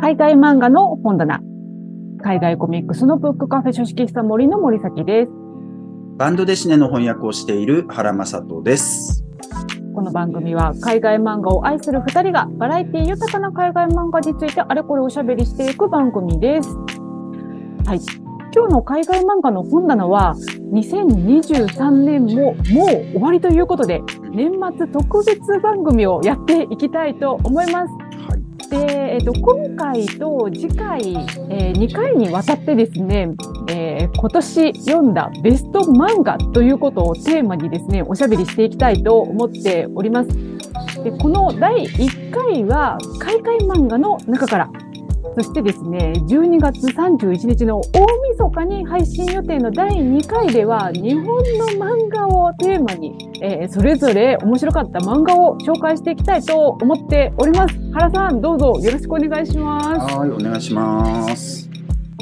海外漫画の本棚。海外コミックスのブックカフェ書式室森の森崎です。バンドデシネの翻訳をしている原正人です。この番組は海外漫画を愛する二人がバラエティ豊かな海外漫画についてあれこれおしゃべりしていく番組です。はい。今日の海外漫画の本棚は2023年ももう終わりということで年末特別番組をやっていきたいと思います。で、えっと、今回と次回、えー2回にわたってですね、えー今年読んだベスト漫画ということをテーマにですね、おしゃべりしていきたいと思っております。で、この第1回は海外漫画の中から、そしてですね、12月31日の大晦日に配信予定の第2回では、日本の漫画をテーマに、えーそれぞれ面白かった漫画を紹介していきたいと思っております。原さん、どうぞよろしくお願いします。はい、お願いします。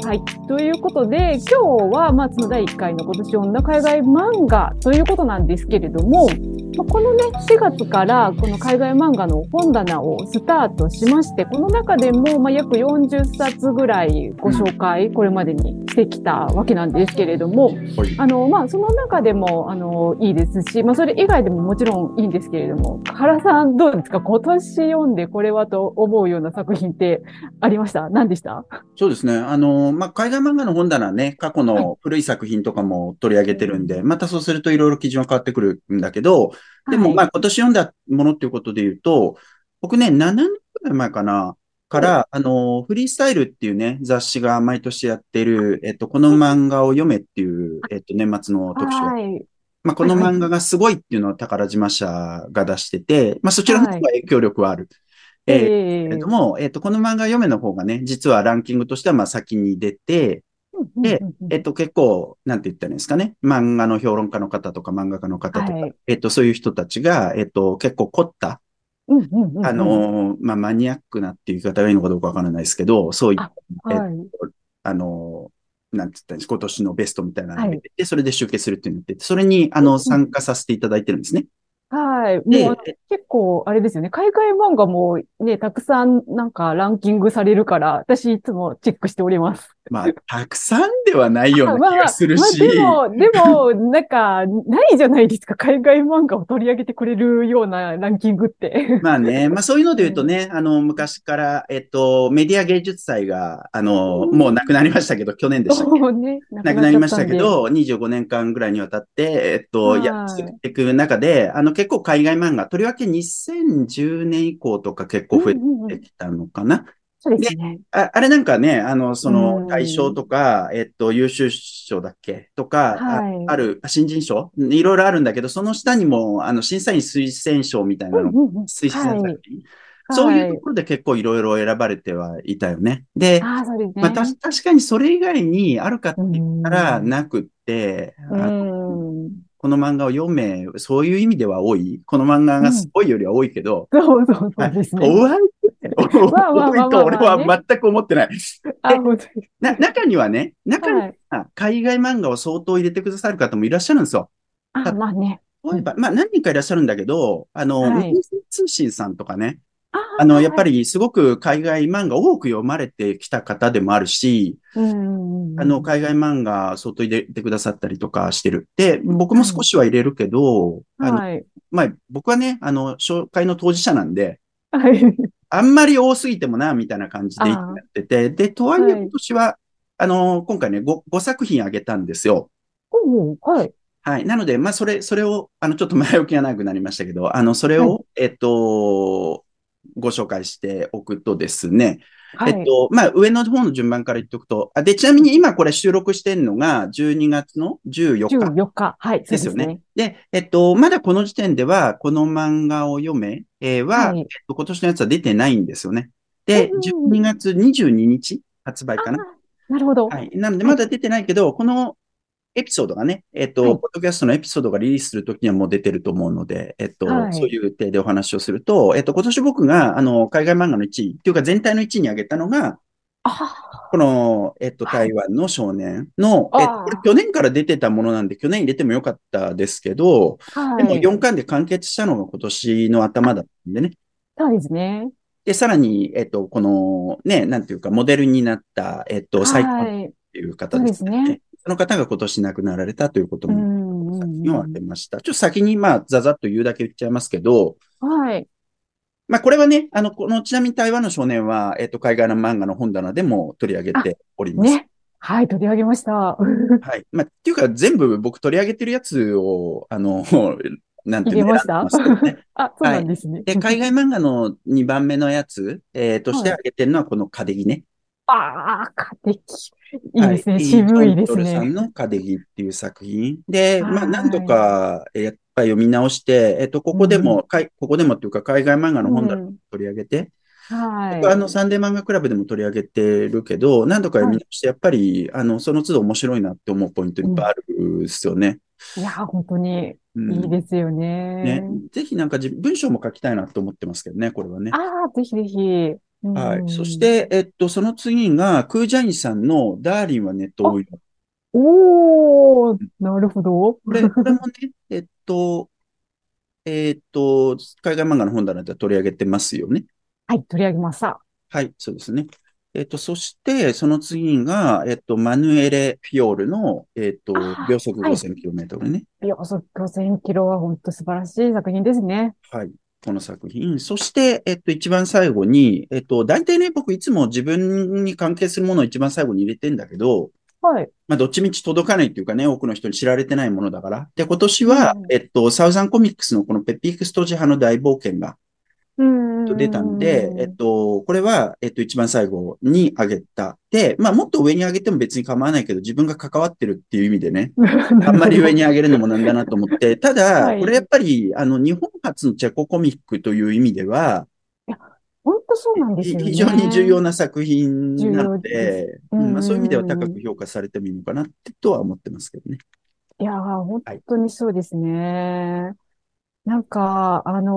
はい。ということで、今日は、まあ、その第1回の今年読んだ海外漫画ということなんですけれども、まあこのね、4月からこの海外漫画の本棚をスタートしまして、この中でも、まあ、約40冊ぐらいご紹介、これまでにしてきたわけなんですけれども、はい。あの、まあ、その中でも、あの、いいですし、まあ、それ以外でももちろんいいんですけれども、原さんどうですか？今年読んでこれはと思うような作品ってありました？何でした？そうですね。あの、まあ、海外漫画の本棚ね、過去はい。の古い作品とかも取り上げてるんで、またそうするといろいろ基準は変わってくるんだけど、でも、まあ、あ、今年読んだものっていうことで言うと、僕ね、7年くらい前かな、から、あの、フリースタイルっていうね、雑誌が毎年やってる、えっと、この漫画を読めっていう、えっと、年末の特集。がはい。まあ、この漫画がすごいっていうのを宝島社が出してて、まあ、そちらの方が影響力はある。えーえけれども、えっと、この漫画読めの方がね、実はランキングとしてはまあ先に出て、で、えっと、結構、なんて言ったらいいんですかね。漫画の評論家の方とか漫画家の方とか、はいえっと、そういう人たちが、えっと、結構凝った、あ、のー、まあ、マニアックなっていう言い方がいいのかどうかわからないですけど、そういうあ、えはい。あの、なんて言ったんです今年のベストみたいなのはいが出てて、それで集計するっていうのってて、それに、あの、参加させていただいてるんですね。はい。でもう、結構、あれですよね。海外漫画もね、たくさんなんかランキングされるから、私いつもチェックしております。まあ、たくさんではないようまあな気がするし、まあ、でも、でも、なんか、ないじゃないですか。海外漫画を取り上げてくれるようなランキングって。まあね、まあそういうので言うとね、あの、昔から、えっと、メディア芸術祭が、あの、うんもうなくなりましたけど、去年でしたっけ？ね。ななくなりましたけど、25年間ぐらいにわたって、えっと、はいやっていく中で、あの、結構海外漫画、とりわけ2010年以降とか結構増えうんうんうんてきたのかな。そうですね。ああれなんかね、あの、そうの、ん大賞とか、えっと、優秀賞だっけとか、あはいある、新人賞？いろいろあるんだけど、その下にも、あの、審査員推薦賞みたいなのうんうんうん推薦されはいそういうはいところで結構いろいろ選ばれてはいたよね。で、あですね。まあ、た確かにそれ以外にあるかって言ったらうんなくって、うあん。この漫画を読め、そういう意味では多い。この漫画がすごいよりは多いけど、そうそうそうですね。多いと俺は全く思ってない。あ、本当に。な中にはね、中には海外漫画を相当入れてくださる方もいらっしゃるんですよ。あ、まあね。例えば、まあ何人かいらっしゃるんだけど、あの、はい通信さんとかね、ああの、やっぱり、りすごく海外漫画多く読まれてきた方でもあるし、うん。あの、海外漫画相当入れてくださったりとかしてる。で、僕も少しは入れるけど、はい。まあ、僕はね、あの、紹介の当事者なんで、はい。あんまり多すぎてもな、みたいな感じでやってて、で、とはいえはい今年は、あの、今回ね、5、5作品あげたんですよ。おおはい。はい。なので、まあ、それ、それを、あの、ちょっと前置きが長くなりましたけど、あの、それを、はえっと、ご紹介しておくとですね、はい。えっと、まあ、上の方の順番から言っておくと、あで、ちなみに今これ収録してるのが12月の14日14日。はい。ですよね。。で、えっと、まだこの時点では、この漫画を読め、えーは、はいえっと、今年のやつは出てないんですよね。で、うん12月22日発売かな。あなるほど。はい。なので、まだ出てないけど、このエピソードがね、えっと、はいポッドキャストのエピソードがリリースするときにはもう出てると思うので、えっと、はいそういう体でお話をすると、えっと、今年僕が、あの、海外漫画の1位、っていうか全体の1位に挙げたのが、あこの、えっと、はい台湾の少年の、えっと、これ去年から出てたものなんで、去年入れてもよかったですけど、あ。はでもい。4巻で完結したのが今年の頭だったんでね。そうですね。で、さらに、えっと、この、ね、なんていうか、モデルになった、えっと、最高っはい。ていう方ですね。そうですねその方が今年亡くなられたということうも、作品を当てました。ちょっと先に、まあ、ざざっと言うだけ言っちゃいますけど、はい。まあ、これはね、あの、この、ちなみに台湾の少年は、えっと、海外の漫画の本棚でも取り上げております。ね。はい、取り上げました。はい。まあ、っていうか、全部僕取り上げてるやつを、あの、なんていうのね あ、そうなんですね。で、海外漫画の2番目のやつ、えーとして挙げてるのはこのカデギね。ああ、家的。いいですね。はい渋いですイートントルさんね。のカデギっていう作品。で、まあ、はい何度か、えーやっぱり読み直して、えっと、ここでも、かいここでもっていうか、海外漫画の本棚うん取り上げて、はい。僕あの、サンデー漫画クラブでも取り上げてるけど、何度か読み直して、やっぱり、あの、その都度面白いなって思うポイントいっぱいあるんですよね。いや、本当にうんいいですよねね。。ぜひなんか自文章も書きたいなと思ってますけどね、これはね。ああ、ぜひぜひ。うんはい。そし、て、えっと、その次が、クージャインさんのダーリンはネットオイル。おー、なるほど。これ、これもね、えっと、えっと、海外漫画の本棚で取り上げてますよね。はい、取り上げました。はい、そうですね。えっと、そして、その次が、えっと、マヌエレ・フィオールの、えっと秒速はい 5000km ね。いや、そ5000キロは本当素晴らしい作品ですね。はい。この作品。そして、えっと、一番最後に、えっと、大体ね、僕いつも自分に関係するものを一番最後に入れてんだけど、はい。まあ、どっちみち届かないっていうかね、多くの人に知られてないものだから。で、今年はうん、えっと、サウザンコミックスのこのペピークストジ派の大冒険がうん。出たんで、えっと、これは、えっと、一番最後に挙げた。で、まあ、もっと上に上げても別に構わないけど、自分が関わってるっていう意味でね、あんまり上に上げるのもなんだなと思って、たはだ、いこれやっぱり、あの、日本初のチェココミックという意味では、本当そうなんですよね。非常に重要な作品なのでで、うんまあ、そういう意味ではうん高く評価されてもいいのかなってとは思ってますけどね。いやー、本当にそうですね。なんか、あの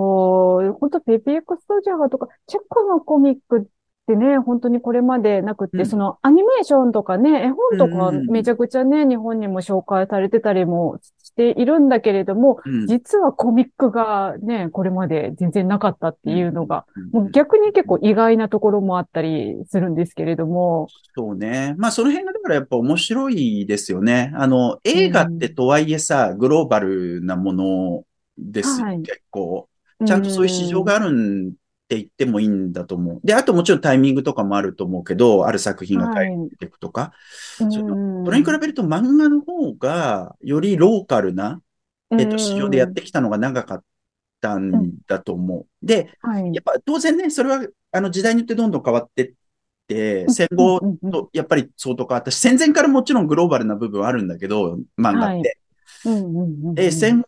ー本当ペピークストジャーとか、チェコのコミックってね、本当にこれまでなくって、うん。そのアニメーションとかね、絵本とかうんうんうん。めちゃくちゃね、日本にも紹介されてたりもしているんだけれども、うん。実はコミックがね、これまで全然なかったっていうのが、うんもう逆に結構意外なところもあったりするんですけれども、そうね。まあ、その辺がだからやっぱ面白いですよね。あの、映画ってとはいえさ、グローバルなものですよ、はい結構。ちゃんとそういう市場があるんって言ってもいいんだと思う。で、あともちろんタイミングとかもあると思うけど、ある作品がはい大変出ていくとか。うん、そそれに比べると漫画の方が、よりローカルな、えっと、市場でやってきたのが長かったんだと思う。で、はい。やっぱ当然ね、それは、あの時代によってどんどん変わってって、戦後とやっぱり相当変わったし、戦前からもちろんグローバルな部分はあるんだけど、漫画って。うんうんうんうんで、戦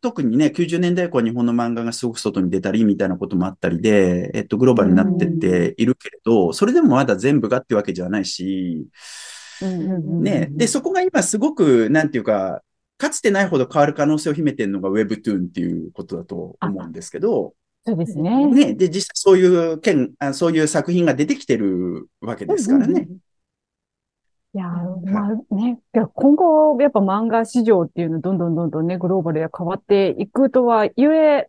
特にね、90年代以降は日本の漫画がすごく外に出たりみたいなこともあったりで、えっと、グローバルになってっているけれど、それでもまだ全部がってわけじゃないし、うんうんうんうんね、で、そこが今すごく、なんていうか、かつてないほど変わる可能性を秘めてるのが Webtoon っていうことだと思うんですけど、そうですね。ね、で、実際そういう件、あそういう作品が出てきてるわけですからね。いやー、まあね、今後、やっぱ漫画市場っていうのどんどんどんどんね、グローバルで変わっていくとはゆえ、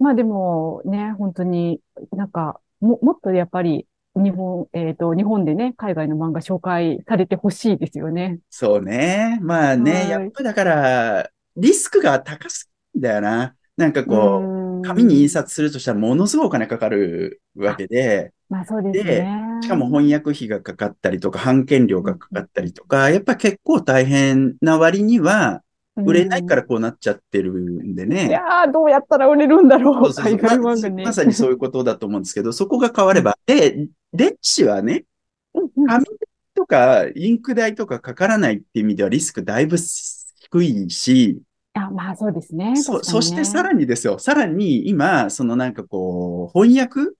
まあでもね、本当になんか、も、もっとやっぱり日本、えっと、日本でね、海外の漫画紹介されてほしいですよね。そうね。まあね、はいやっぱだから、リスクが高すぎんだよな。なんかこう、う紙に印刷するとしたらものすごいお金かかるわけで、まあそうですでね。しかも翻訳費がかかったりとか、版権料がかかったりとか、やっぱ結構大変な割には、売れないからこうなっちゃってるんでいね。やー、どうやったら売れるんだろう、そうそうそうま。まさにそういうことだと思うんですけど、そこが変われば。で、電子はね、うんうん紙とかインク代とかかからないっていう意味ではリスクだいぶ低いし、あ、まあそうですね。そ、そしてさらにですよ、さらに今、そのなんかこう、翻訳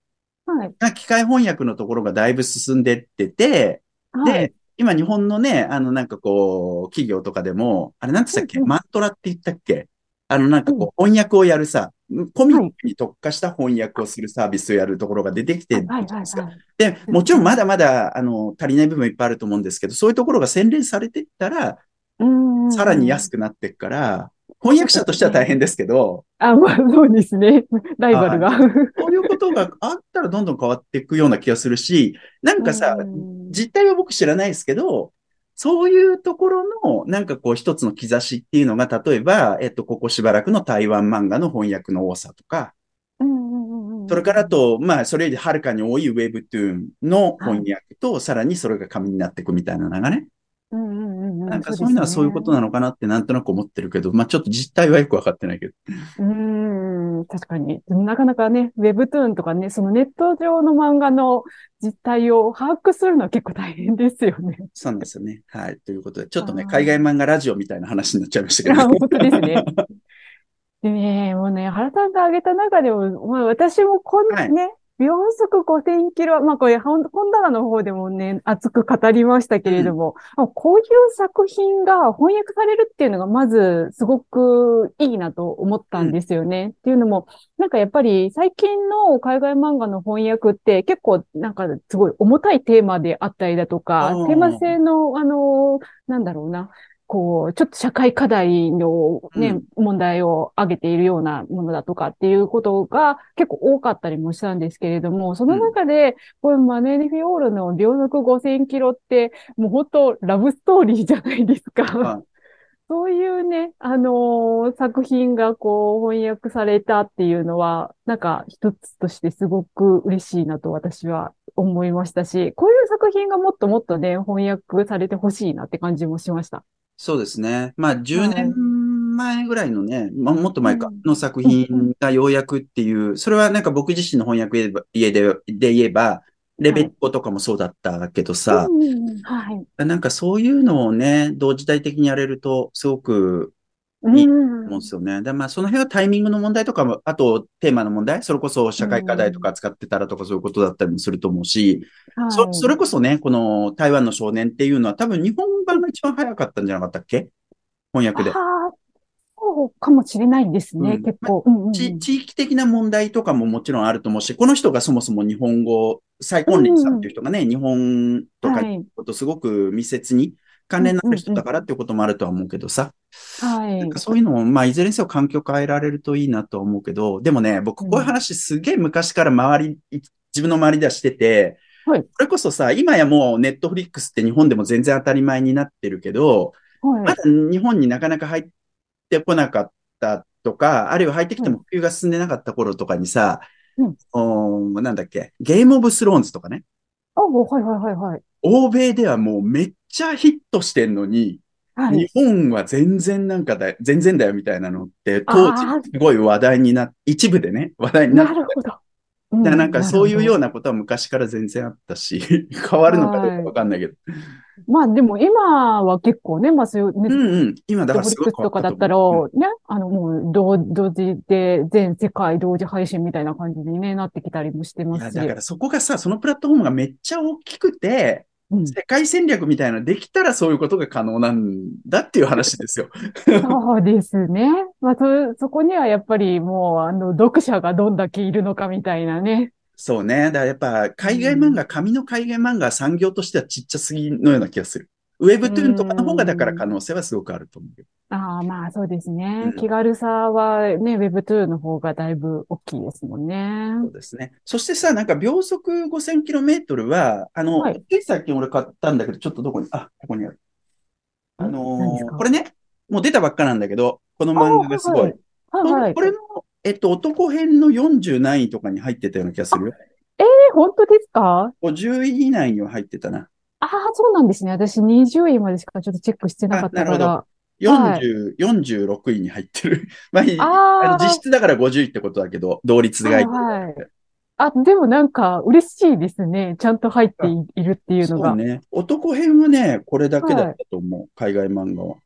はい。が機械翻訳のところがだいぶ進んでってて、はい。で、今日本のね、あのなんかこう、企業とかでも、あれなんて言ったっけ、うんうん。マントラって言ったっけ？あのなんかこう、翻訳をやるさ、コミックに特化した翻訳をするサービスをやるところが出てきてるはい。じゃない。ですか？で、もちろんまだまだ、あの、足りない部分いっぱいあると思うんですけど、そういうところが洗練されていったら、さらに安くなっていくから、翻訳者としては大変ですけど、あ、まあそうですね。ライバルが。そういうことがあったらどんどん変わっていくような気がするし、なんかさ、うん実態は僕知らないですけど、そういうところの、なんかこう一つの兆しっていうのが、例えば、えっと、ここしばらくの台湾漫画の翻訳の多さとか、それからあと、まあ、それよりはるかに多いウェブトゥーンの翻訳と、さらにそれが紙になっていくみたいなのがね。うんうんうんうんなんかそういうのはそういうことなのかなってなんとなく思ってるけど、まあちょっと実態はよくわかってないけど。うーん、確かに。なかなかね、ウェブトゥーンとかね、そのネット上の漫画の実態を把握するのは結構大変ですよね。そうなんですよね。はい。ということで、ちょっとね、海外漫画ラジオみたいな話になっちゃいましたけあど。本当ですね。でね、もうね、原さんが挙げた中でも、まあ、私もこんはいね、秒速5000キロ、まあこれ本本棚の方でもね、熱く語りましたけれども、あこういう作品が翻訳されるっていうのがまずすごくいいなと思ったんですよね。っていうのも、なんかやっぱり最近の海外漫画の翻訳って結構なんかすごい重たいテーマであったりだとかうん、テーマ性のあの、なんだろうな、こう、ちょっと社会課題のね、問題を挙げているようなものだとかっていうことが結構多かったりもしたんですけれども、その中で、これマネーフィオールの秒速5000キロって、もう本当ラブストーリーじゃないですか。はい そういうね、あのー作品がこう翻訳されたっていうのは、なんか一つとしてすごく嬉しいなと私は思いましたし、こういう作品がもっともっとね、翻訳されてほしいなって感じもしました。そうですね。まあ、10はい年前ぐらいのね、まあ、もっと前かうん、の作品がようやくっていう、それはなんか僕自身の翻訳家でで言えば、レベッコとかもそうだったけどさ、うんはい。なんかそういうのをね、同時代的にやれると、すごくうんいい思うんですよね。で、まあ、その辺はタイミングの問題とかも、あとテーマの問題、それこそ社会課題とか使ってたらとかそういうことだったりもすると思うし、はいそ、それこそね、この台湾の少年っていうのは多分日本版が一番早かったんじゃなかったっけ？翻訳で。ああ、そうかもしれないですね、うん結構。うんうんうんち地域的な問題とかももちろんあると思うし、この人がそもそも日本語、蔡金林さんっていう人がね、日本とかはい。とすごく密接に関連のある人だからっていうこともあるとは思うけどさ、はい。なんか。そういうのも、まあ、いずれにせよ環境変えられるといいなとは思うけど、でもね、僕、こういう話すげえ昔から周り、い自分の周りではしてて、はい。これこそさ、今やもうネットフリックスって日本でも全然当たり前になってるけど、はい。まだ日本になかなか入ってこなかったとか、あるいは入ってきても普及が進んでなかった頃とかにさ、うんなんだっけ、ゲームオブスローンズとかね、あ、はいはいはいはい。欧米ではもうめっちゃヒットしてんのに、はい。日本は全然なんかだ、全然だよみたいなのって、あ当ー時すごい話題にな、一部でね、話題になってなるほど。だからなんかそういうような。なことは昔から全然あったし、変わるのかどうかわかんないけど。まあでも今は結構ね、まあそういうネッうんうん。今だトからすごいとかだったら、ね、あのもう同同時で全世界同時配信みたいな感じにね、なってきたりもしてますし。だからそこがさ、そのプラットフォームがめっちゃ大きくて、うん世界戦略みたいなのできたらそういうことが可能なんだっていう話ですよ。そうですね。まあそ、そこにはやっぱりもう、あの、読者がどんだけいるのかみたいなね。そうね。だからやっぱ海外漫画、紙の海外漫画は産業としてはちっちゃすぎのような気がする。ウェブトゥーンとかの方がだから可能性はすごくあると思うけど。ああ、まあそうですねうん。気軽さはね、Web2 の方がだいぶ大きいですもんね。そうですね。そしてさ、なんか秒速 5000km は、あの、はい最近俺買ったんだけど、ちょっとどこに、あ、ここにある。あ何のーこれね、もう出たばっかなんだけど、この漫画がすごい。はいはいはい。これの、えっと、男編の40何位とかに入ってたような気がするよ。え、本当ですか？50位以内には入ってたな。ああ、そうなんですね。私20位までしかちょっとチェックしてなかったかあなるら。40、46位に入ってる。まあ、いい実質だから50位ってことだけど、同率がいい。はいはいあ、でもなんか嬉しいですね。ちゃんと入っていいるっていうのが。そうね。男編はね、これだけだったと思う。海外漫画は。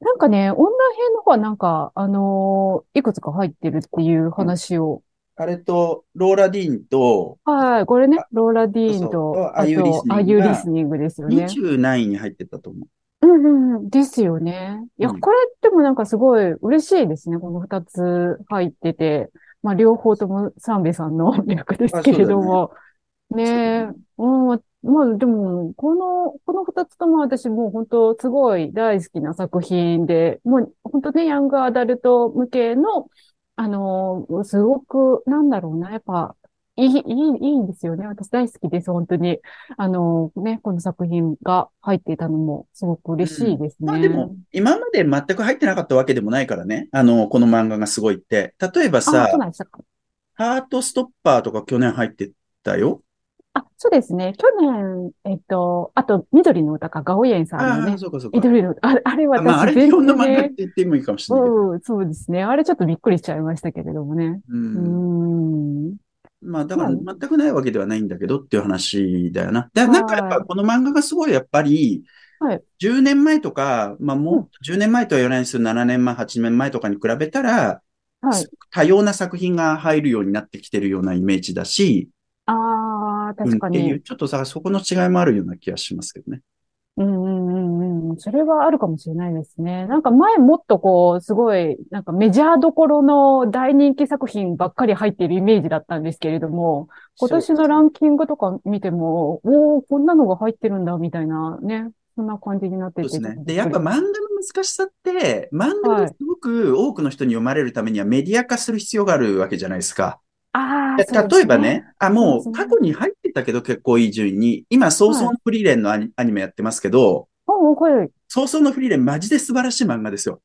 なんかね、女編の方はなんか、あのーいくつか入ってるっていう話を。あれと、ローラ・ディーンと、はい、これね、ローラ・ディーンと、ああゆリスニングと、があゆリスニングですよね。20何位に入ってたと思う。うんうんうん。ですよね。いや、うんこれでもなんかすごい嬉しいですね。この二つ入ってて。まあ、両方とも三兵衛さんの役ですけれども。ねえ。うん、まあでも、この、この二つとも私もう本当すごい大好きな作品で、もう本当ね、ヤングアダルト向けの、あの、すごく、なんだろうな、やっぱ、いい、いい、いいんですよね。私大好きです、本当に。あの、ね、この作品が入っていたのもすごく嬉しいですね。まあでも、今まで全く入ってなかったわけでもないからね。あの、この漫画がすごいって。例えばあ、さ。ハートストッパーとか去年入ってたよ。あ、そうですね。去年、えっと、あと、緑の歌か、ガオイエンさんのね、そうかそうか。緑の歌、あれ、あれ私まあ、あれ全日本の漫画って然、言ってもいいかもしれないけど。うん、そうですね。あれちょっとびっくりしちゃいましたけれどもね。う。うんん。まあ、だからま全くないわけではないんだけどっていう話だよな。で、なんかやっぱこの漫画がすごいやっぱり、はい。10年前とか、まあもう10年前とは言わないですけど、7年前、8年前とかに比べたら、はい。多様な作品が入るようになってきてるようなイメージだし、ああ、確かうんっていう、に。ちょっとさ、そこの違いもあるような気がしますけどね。うんうんうんうん。それはあるかもしれないですね。なんか前もっとこう、すごい、なんかメジャーどころの大人気作品ばっかり入っているイメージだったんですけれども、今年のランキングとか見ても、おお、こんなのが入ってるんだ、みたいなね。そんな感じになってて。そうですね。で、やっぱ漫画の難しさって、漫画がすごく多くの人に読まれるためにはメディア化する必要があるわけじゃないですか。ああ、でそうです例えばね、あ、もそう過去に入ってたけど結構いい順位に、今、早々のフリーレンのアニメやってますけど、おお、これ、早々のフリーレンマジで素晴らしい漫画ですよ。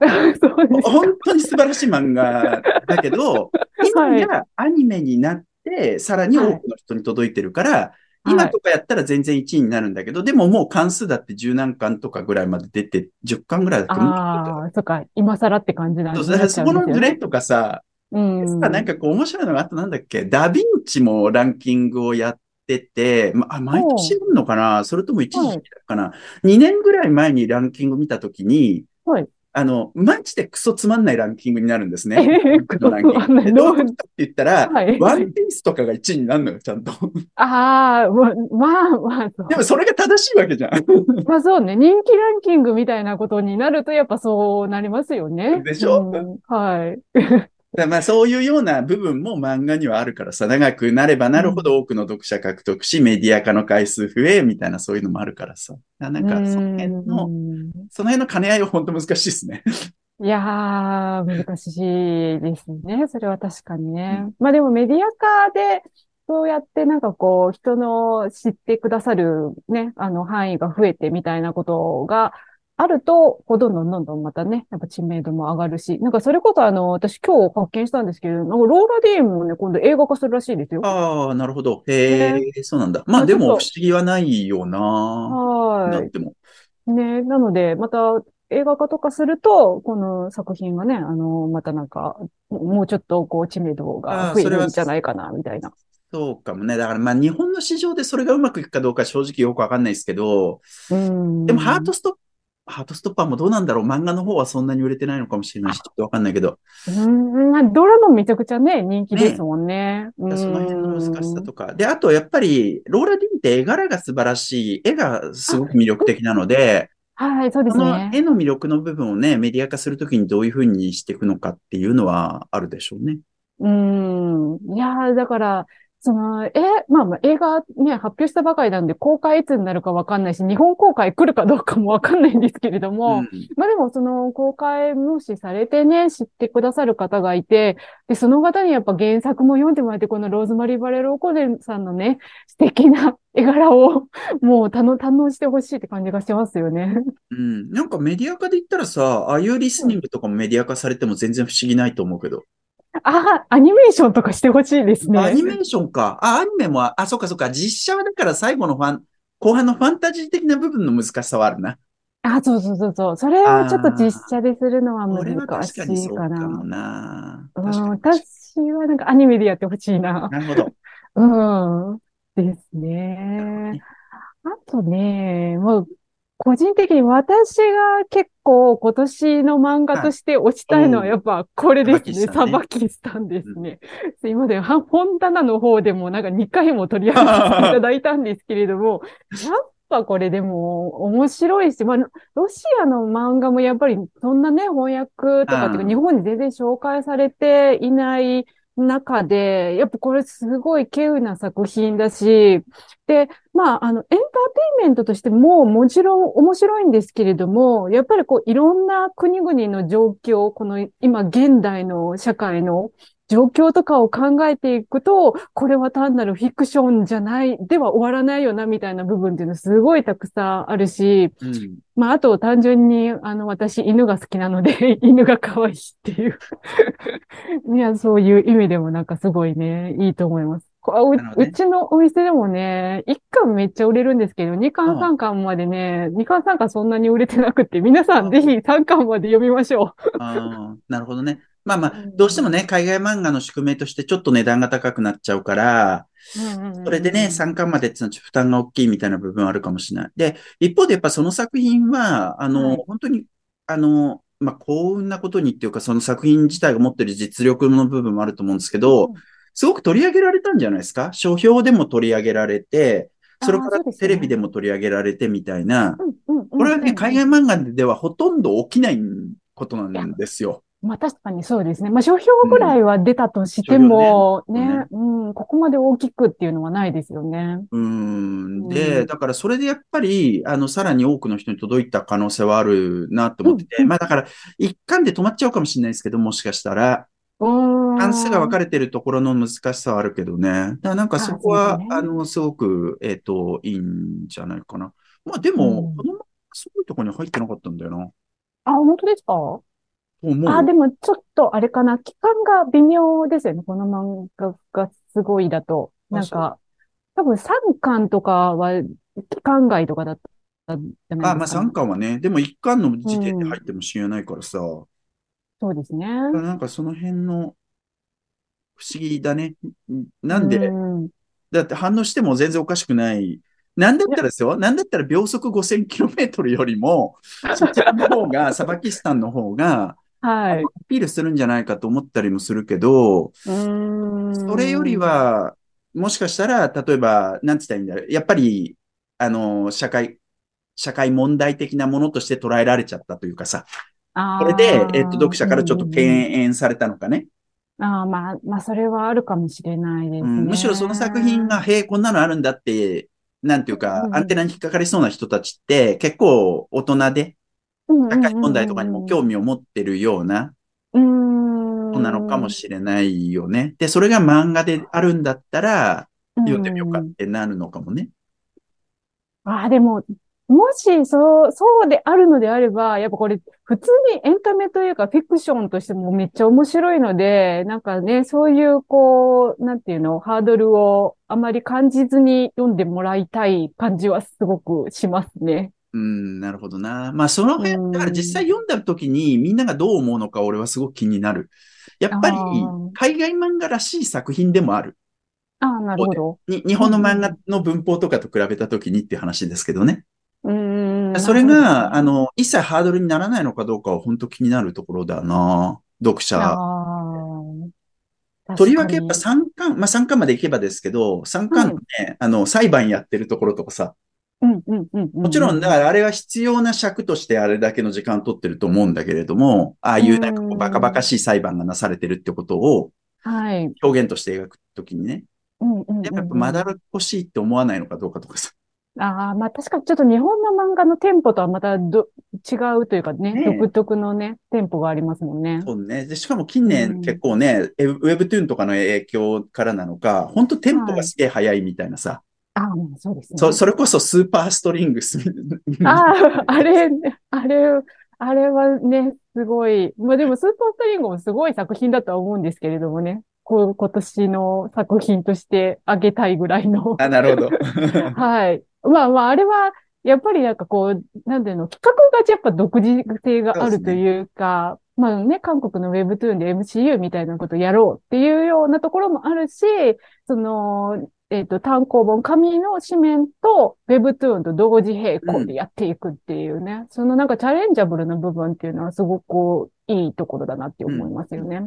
本当に素晴らしい漫画だけど、今やアニメになって、さらに多くの人に届いてるから、今とかやったら全然1位になるんだけど、でももう関数だって十何巻とかぐらいまで出て、10巻ぐらいだっけああ、そっか、今更って感じなんですよね。このズレとかさ、うん。さなんかこう面白いのがあとなんだっけ、ダヴィンチもランキングをやってて、ま、あ、毎年やるのかな？それとも一時期だかな、?2 年ぐらい前にランキング見たときに、はいあの、マジでクソつまんないランキングになるんですね。えーこのランキングクソつまんないでどういうことかって言ったら、はいワンピースとかが1位になるのよ、ちゃんと。ああ、ま、まあ、まあ、そうでもそれが正しいわけじゃん。まあそうね、人気ランキングみたいなことになると、やっぱそうなりますよね。でしょ？うんはい。まあそういうような部分も漫画にはあるからさ、長くなればなるほど多くの読者獲得し、メディア化の回数増え、みたいなそういうのもあるからさ。なんかその辺の、うんその辺の兼ね合いは本当難しいですね。いやー、難しいですね。それは確かにね。まあでもメディア化で、そうやってなんかこう、人の知ってくださるね、あの範囲が増えてみたいなことがあると、こうどんどんどんどんまたね、やっぱ知名度も上がるし、なんかそれこそあの、私今日発見したんですけど、なんかローラ・ディーンもね、今度映画化するらしいですよ。ああ、なるほど。へえ、そうなんだ。まあでも不思議はないよな。はないっても。ね、なので、また映画化とかすると、この作品がね、あの、またなんか、もうちょっとこう知名度が増えるんじゃないかな、みたいな。そうかもね。だからまあ日本の市場でそれがうまくいくかどうか正直よくわかんないですけど、うん。でもハートストップ、ハートストッパーもどうなんだろう漫画の方はそんなに売れてないのかもしれないし、ちょっとわかんないけど、うん、まあ、ドラマめちゃくちゃね、人気ですもんね。その辺の難しさとか。で、あとやっぱり、ローラ・ディーンって絵柄が素晴らしい、絵がすごく魅力的なので、はい、そうですそのね。絵の魅力の部分をね、メディア化するときにどういうふうにしていくのかっていうのはあるでしょうね。うん。いやー、だから、その、え、まあまあ映画ね、発表したばかりなんで公開いつになるかわかんないし、日本公開来るかどうかもわかんないんですけれども、うんまあでもその公開もしされてね、知ってくださる方がいて、で、その方にやっぱ原作も読んでもらって、このローズマリー・バレローコデンさんのね、素敵な絵柄をもう堪能、堪能してほしいって感じがしますよね。うん。なんかメディア化で言ったらさ、ああいうリスニングとかもメディア化されても全然不思議ないと思うけど。あ、アニメーションとかしてほしいですね。アニメーションか。あ、アニメも、あ、そっかそっか。実写はだから最後のファン、後半のファンタジー的な部分の難しさはあるな。あ、そうそうそうそう。それをちょっと実写でするのは難し確かにそういかもな。うん。私はなんかアニメでやってほしいな。なるほど。うん。ですね。あとね、もう、個人的に私が結構今年の漫画として推したいのははいやっぱこれですね。サバキスタンですね。すいません。は本棚の方でもなんか2回も取り上げさせていただいたんですけれども、やっぱこれでも面白いし、まあ、ロシアの漫画もやっぱりそんなね、翻訳とかっていうかうん日本に全然紹介されていない中で、やっぱこれすごい稀有な作品だし、で、まあ、あの、エンターテインメントとしてももちろん面白いんですけれども、やっぱりこう、いろんな国々の状況、この今現代の社会の状況とかを考えていくと、これは単なるフィクションじゃない、では終わらないよな、みたいな部分っていうのすごいたくさんあるし、うん、まあ、あと単純に、あの、私、犬が好きなので 犬が可愛いっていう いや、そういう意味でもなんかすごいね、いいと思います。うね、うちのお店でもね、1巻めっちゃ売れるんですけど、2巻3巻までね、2巻3巻そんなに売れてなくて、皆さんぜひ3巻まで読みましょう。ああ、なるほどね。まあまあ、どうしてもね、海外漫画の宿命としてちょっと値段が高くなっちゃうから、それでね、3巻までっていうのは負担が大きいみたいな部分はあるかもしれない。で、一方でやっぱその作品は、あの、はい、本当に、あの、まあ、幸運なことにっていうか、その作品自体が持ってる実力の部分もあると思うんですけど、すごく取り上げられたんじゃないですか？書評でも取り上げられて、それからテレビでも取り上げられてみたいな、これはね、海外漫画ではほとんど起きないことなんですよ。まあ確かにそうですね。まあ書評ぐらいは出たとしても、ね、ね、うん、ここまで大きくっていうのはないですよね。うん。で、だからそれでやっぱり、あの、さらに多くの人に届いた可能性はあるなと思ってて、うん、まあだから、一貫で止まっちゃうかもしれないですけど、もしかしたら、関数が分かれてるところの難しさはあるけどね。だからなんかそこは、あね、あの、すごく、えっ、ー、と、いいんじゃないかな。まあでも、うん、すごいところに入ってなかったんだよな。あ、本当ですか？あ、でもちょっとあれかな。期間が微妙ですよね。この漫画がすごいだと。なんか、多分3巻とかは期間外とかだったじゃないあ、まあ3巻はね。でも1巻の時点で入ってもしれないからさ。うん、そうですね。なんかその辺の不思議だね。なんで、うん、だって反応しても全然おかしくないなんだったらですよ、なんだったら秒速 5000km よりも、そちらの方が、サバキスタンの方が、はい。アピールするんじゃないかと思ったりもするけど、それよりは、もしかしたら、例えば、なんて言ったらいいんだろう。やっぱり、あの、社会、社会問題的なものとして捉えられちゃったというかさ。これで、えっと、読者からちょっと敬遠されたのかね。ああ、まあ、まあ、それはあるかもしれないですね。うん、むしろその作品が、へえ、こんなのあるんだって、なんていうか、アンテナに引っかかりそうな人たちって、結構大人で、社会問題とかにも興味を持ってるような、そうなのかもしれないよね。で、それが漫画であるんだったら、読んでみようかってなるのかもね。ああ、でも、もし、そう、そうであるのであれば、やっぱこれ、普通にエンタメというか、フィクションとしてもめっちゃ面白いので、なんかね、そういう、こう、なんていうの、ハードルをあまり感じずに読んでもらいたい感じはすごくしますね。うん、なるほどな。まあ、その辺、だから実際読んだ時にみんながどう思うのか俺はすごく気になる。やっぱり、海外漫画らしい作品でもある。ああ、なるほど。に日本の漫画の文法とかと比べた時にって話ですけどね。うん。それが、あの、一切ハードルにならないのかどうかは本当気になるところだな。読者。とりわけやっぱ3巻、まあ3巻までいけばですけど、3巻ね、うん、あの、裁判やってるところとかさ、もちろん、だからあれは必要な尺としてあれだけの時間取ってると思うんだけれども、ああいうなんかこうバカバカしい裁判がなされてるってことを、はい。表現として描くときにね、やっぱまだらっこしいって思わないのかどうかとかさ。ああ、まあ確かにちょっと日本の漫画のテンポとはまたど違うというかね、ね独特のね、テンポがありますもんね。そうね。で、しかも近年結構ね、うん、ウェブトゥーンとかの影響からなのか、本当テンポがすげえ速いみたいなさ。はいああ、そうですね。そ、それこそスーパーストリングス。ああ、あれ、あれ、あれはね、すごい。まあでもスーパーストリングもすごい作品だとは思うんですけれどもね。こう今年の作品としてあげたいぐらいの。あ、なるほど。はい。まあまあ、あれは、やっぱりなんかこう、なんていうの、企画がやっぱ独自性があるというか、うね、まあね、韓国の Webtoon で MCU みたいなことをやろうっていうようなところもあるし、その、えっ、ー、と、単行本、紙の紙面と Webtoon と同時並行でやっていくっていうね、うん、そのなんかチャレンジャブルな部分っていうのはすごくいいところだなって思いますよね。うん、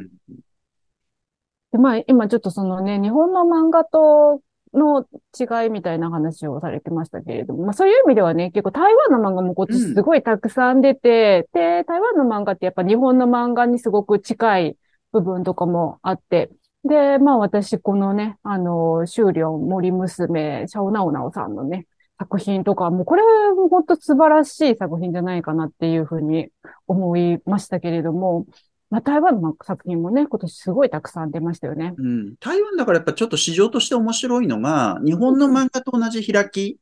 でまあ、今ちょっとそのね、日本の漫画との違いみたいな話をされてましたけれども、まあそういう意味ではね、結構台湾の漫画もこっちすごいたくさん出て、うん、で、台湾の漫画ってやっぱ日本の漫画にすごく近い部分とかもあって、で、まあ私、このね、あの、修了森娘、シャオナオナオさんのね、作品とか、もうこれも本当素晴らしい作品じゃないかなっていうふうに思いましたけれども、まあ台湾の作品もね、今年すごいたくさん出ましたよね。うん。台湾だからやっぱちょっと市場として面白いのが、日本の漫画と同じ開き。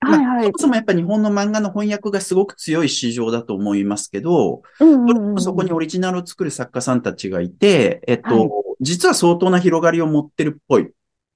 まあはいはいそも。そもやっぱ日本の漫画の翻訳がすごく強い市場だと思いますけど、うんうんうんそこにオリジナルを作る作家さんたちがいて、えっと、はい実は相当な広がりを持ってるっぽい。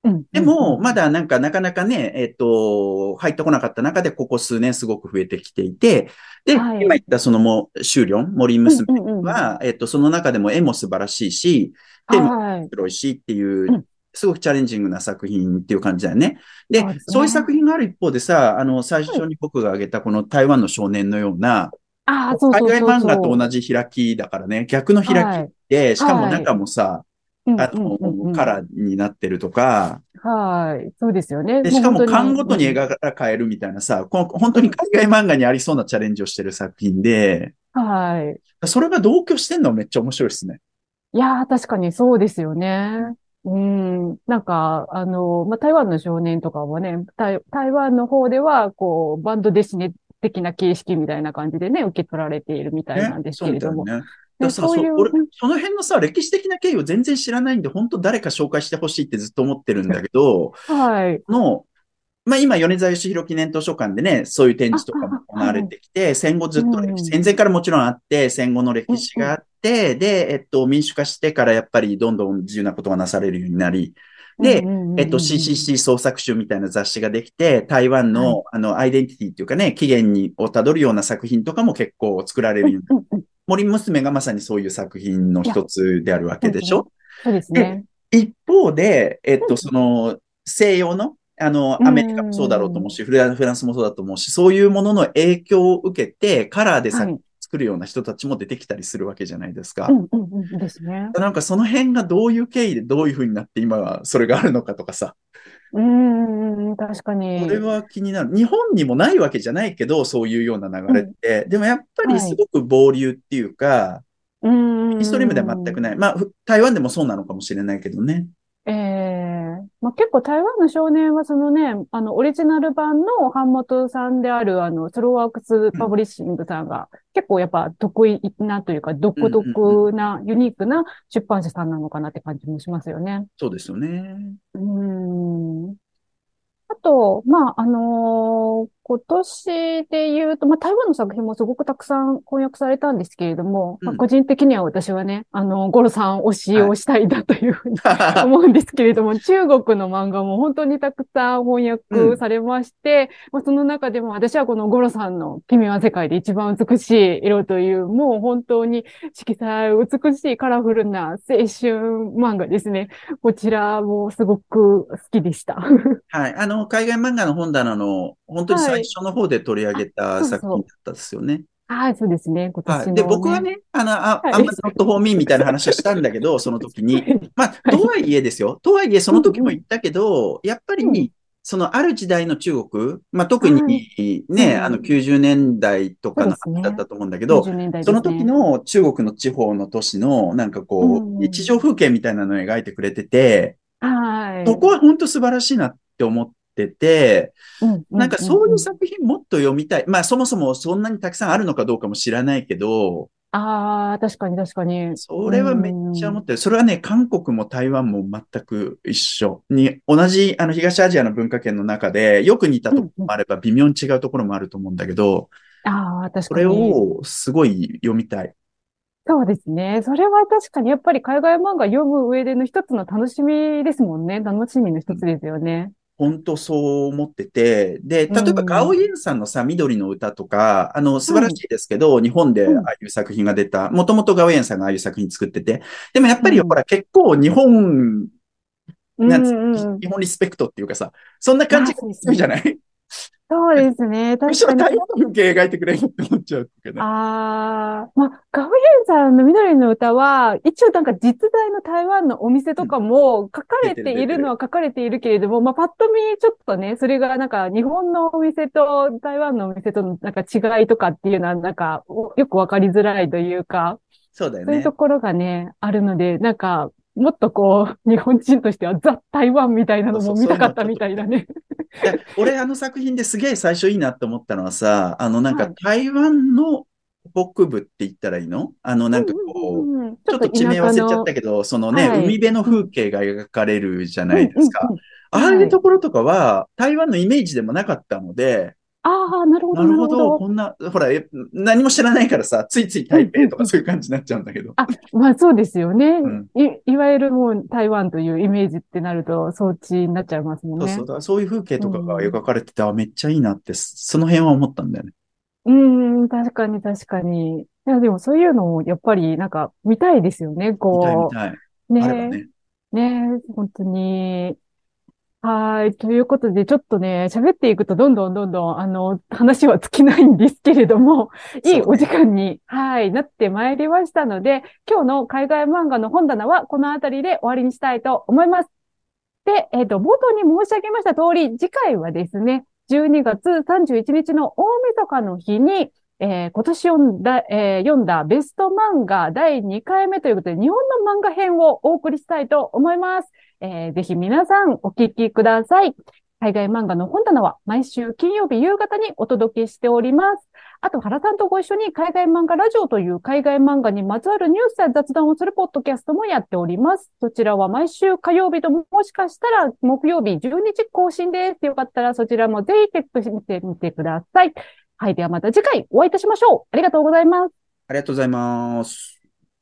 うんでも、うんまだなんかなかなかね、えっと、入ってこなかった中で、ここ数年すごく増えてきていて、で、はい今言ったそのもう、修了、森娘うんうんうんは、えっと、その中でも絵も素晴らしいし、テーマもはい面。白いしっていう、うんすごくチャレンジングな作品っていう感じだよね。で、そうねいう作品がある一方でさ、あの、最初に僕が挙げたこの台湾の少年のような、ああ、そうそうそうそう。海外漫画と同じ開きだからね、逆の開きで、しかも中もさ、うんあの、うんうんうんカラーになってるとか、はい。そうですよね。で、しかもう本当巻ごとに絵が変えるみたいなさ、この本当に海外漫画にありそうなチャレンジをしてる作品で、はい。それが同居してんのはめっちゃ面白いですね。いやー、確かにそうですよね。うん。なんか、あの、まあ、台湾の少年とかはね、台、台湾の方では、こう、バンドデシネ的な形式みたいな感じでね、受け取られているみたいなんですけれども。そうだよね。ださ、そう俺その辺のさ、歴史的な経緯を全然知らないんで、本当誰か紹介してほしいってずっと思ってるんだけど、はい。の、まあ今、米沢義弘記念図書館でね、そういう展示とかも行われてきて、戦後ずっとうん。戦前からもちろんあって、戦後の歴史があって、で、えっと、民主化してからやっぱりどんどん自由なことがなされるようになり、でうんうんうんうんえっと、CCC 創作集みたいな雑誌ができて、台湾の、あの、アイデンティティっていうかね、起源に、をたどるような作品とかも結構作られるようになるうんうん森娘がまさにそういう作品の一つであるわけでしょ？そうですね。一方で、えっと、うんその、西洋の、あの、うんアメリカもそうだろうと思うし、フランフランスもそうだと思うし、そういうものの影響を受けて、カラーで作はい。作るような人たちも出てきたりするわけじゃないですかう。んうんうんですね。なんかその辺がどういう経緯でどういう風になって今はそれがあるのかとかさ、うんうんうん、確かに。これは気になる。日本にもないわけじゃないけど、そういうような流れって。でもやっぱりすごく暴流っていうか、うん。メインストリームでは全くない。まあ、ふ台湾でもそうなのかもしれないけどね。ええまあ、結構台湾の少年はそのね、あの、オリジナル版の版元さんである、あの、 Slowork Publishing さんが、結構やっぱ得意なというか、独特な、ユニークな出版社さんなのかなって感じもしますよね。そうですよね。うーん。あと、まあ、あの今年で言うと、まあ、台湾の作品もすごくたくさん翻訳されたんですけれども、まあ、うん個人的には私はね、あの、ゴロさん推しをしたいだというふうには 思うんですけれども、中国の漫画も本当にたくさん翻訳されまして、まあ、その中でも私はこのゴロさんの君は世界で一番美しい色という、もう本当に色彩美しいカラフルな青春漫画ですね。こちらもすごく好きでした。い。あの、海外漫画の本棚の、本当に最初の方で取り上げたはい作品だったですよね。はい、そうですね。今年の、はい。で、僕は、ね、あの、あ、はいあんまり not for me みたいな話をしたんだけど、その時に。まあ、とはいえですよ。とはいえ、その時も言ったけど、やっぱうんり、そのある時代の中国、まあ、特にね、うんあの、90年代とかだったと思うんだけど、90年代ですそね。の時の中国の地方の都市の、なんかこう、うん日常風景みたいなのを描いてくれてて、はい。そこは本当素晴らしいなって思ってて、うん、なんかそういう作品もっと読みたい。まあそもそもそんなにたくさんあるのかどうかも知らないけど、ああ、確かに確かに。それはめっちゃ思ってる。それはね、韓国も台湾も全く一緒に、同じあの東アジアの文化圏の中で、よく似たところもあれば微妙に違うところもあると思うんだけど、ああ、確それかに。をすごい読みたい。そうですね。それは確かにやっぱり海外漫画読む上での一つの楽しみですもんね。楽しみの一つですよね。本当そう思ってて、で、例えばうん。ガオイエンさんのさ、緑の歌とか、あの、素晴らしいですけど、日本でうん。ああいう作品が出た、もともとガオイエンさんがああいう作品作ってて、でもやっぱりうん。ほら結構日本、なんつうん。うん日本リスペクトっていうかさ、そんな感じがするじゃない？そうですね。むしろ確かに。台湾の風景描いてくれよって思っちゃうっていうかね。ああ、まあ、ガオイエンさんの緑の歌は、一応なんか実在の台湾のお店とかも書かれているのは書かれているけれども、まあ、パッと見ちょっとね、それがなんか日本のお店と台湾のお店とのなんか違いとかっていうのはなんかおよくわかりづらいというか、そうだよねそういうと。ころがね、あるので、なんか、もっとこう、日本人としてはザ・台湾みたいなのも見たかったみたいなね。俺、あの作品ですげえ最初いいなって思ったのはさ、あの、なんかはい。台湾の北部って言ったらいいの？あの、なんかこう、うんうんうん。ちょっと地名忘れちゃったけど、そのね、はい。海辺の風景が描かれるじゃないですか。うんうんうんああいうところとかは、台湾のイメージでもなかったので、ああ、なるほど、なるほど。こんな、ほら、え何も知らないからさ、ついつい台北とかそういう感じになっちゃうんだけど。あ、まあそうですよね。うんい、いわゆるもう台湾というイメージってなると、そっちになっちゃいますもんねそうそう、そういう風景とかが描かれてて、あ、めっちゃいいなって、その辺は思ったんだよね。うーん、確かに確かに。いや、でもそういうのもやっぱりなんか見たいですよね、見たいこ見たい。ね。ね、本当に。はい。ということで、ちょっとね、喋っていくとどんどんどんどん、あの、話は尽きないんですけれども、いいお時間に、はい、なってまいりましたので、今日の海外漫画の本棚はこのあたりで終わりにしたいと思います。で、えっと、冒頭に申し上げました通り、次回はですね、12月31日の大晦日の日に、えー今年読んだ、えー読んだベスト漫画第2回目ということで、日本の漫画編をお送りしたいと思います。えーぜひ皆さんお聞きください。海外漫画の本棚は毎週金曜日夕方にお届けしております。あと、原さんとご一緒に海外漫画ラジオという海外漫画にまつわるニュースや雑談をするポッドキャストもやっております。そちらは毎週火曜日ともしかしたら木曜日12日更新です。よかったらそちらもぜひチェックしてみてください。はい。ではまた次回お会いいたしましょう。ありがとうございます。ありがとうございます。